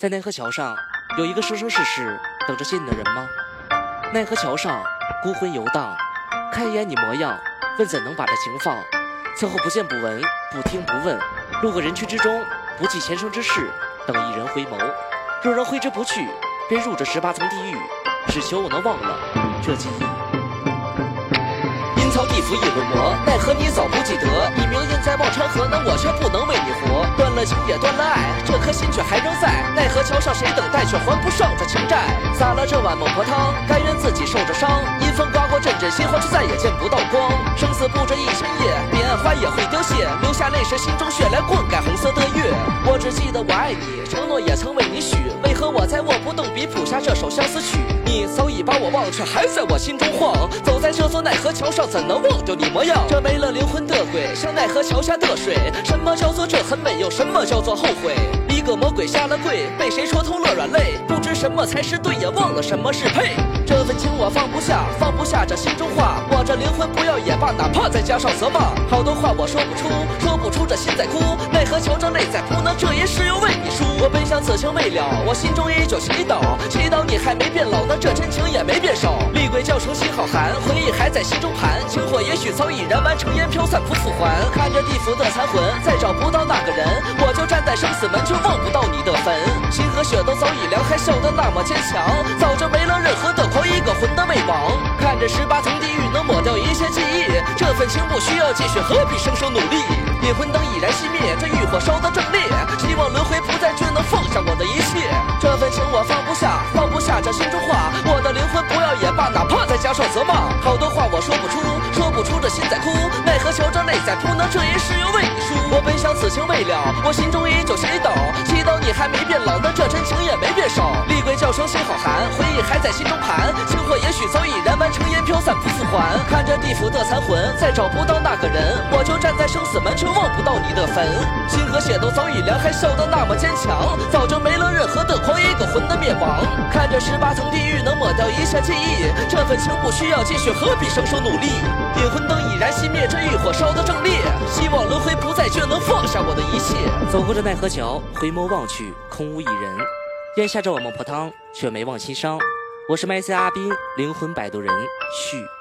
在奈何桥上，有一个生生世世等着见你的人吗？奈何桥上，孤魂游荡，看一眼你模样，问怎能把这情放？此后不见不闻，不听不问，路过人群之中，不计前生之事，等一人回眸。若人挥之不去，便入这十八层地狱，只求我能忘了这记忆。阴曹地府已沦魔，奈何你早不记得？你明印在忘川河，那我却不能为你活。断了情也断了爱，这颗心却还仍在。奈何桥上谁等待，却还不上这情债。洒了这碗孟婆汤，甘愿自己受着伤。阴风刮过阵阵心慌，却再也见不到光。生死不这一千夜，彼岸花也会凋谢，流下泪水，心中血来灌溉红色的月。我只记得我爱你，承诺也曾为你许。为何我在握不动笔谱下这首相思曲？你早已把我忘却，还在我心中晃。走在这座奈何桥上，怎能忘掉你模样？这没了灵魂，像奈何桥下的水。什么叫做这很美？又什么叫做后悔？一个魔鬼下了跪，被谁戳痛了软肋？不知什么才是对，也忘了什么是配。这份情我放不下，放不下这心中话。我这灵魂不要也罢，哪怕再加上责骂。好多话我说不出，说不出这心在哭。奈何桥这泪在哭，那这也是又为。此情未了，我心中依旧祈祷，祈祷你还没变老，那这真情也没变少。厉鬼叫声心好寒，回忆还在心中盘，情火也许早已燃完，成烟飘散不复还。看着地府的残魂，再找不到那个人，我就站在生死门，却望不到你的坟。心和血都早已凉，还笑得那么坚强，早就没了任何的狂，一个魂的未亡。看着十八层地狱能抹掉一切记忆，这份情不需要继续，何必生生努力？引魂灯已然熄灭，这欲火烧得正烈，我的灵魂不要也罢，哪怕再加上责骂。好多话我说不出，说不出这心在哭，奈何桥这泪在哭，那这一世又为你输。我本想此情未了，我心中依旧祈祷，祈祷你还没变老，那这真情也没变少。厉鬼叫声心好寒，回忆还在心中飘散不复还。看着地府的残魂，再找不到那个人，我就站在生死门，却望不到你的坟。心和血都早已凉，还笑得那么坚强，早就没了任何的狂，一个魂的灭亡。看着十八层地狱能抹掉一切记忆，这份情不需要继续，何必生生努力？引魂灯已然熄灭，这欲火烧得正烈，希望轮回不再，却能放下我的一切。走过这奈何桥，回眸望去，空无一人。咽下这碗孟婆汤，却没忘心伤。我是麦斯阿斌，灵魂摆渡人，续。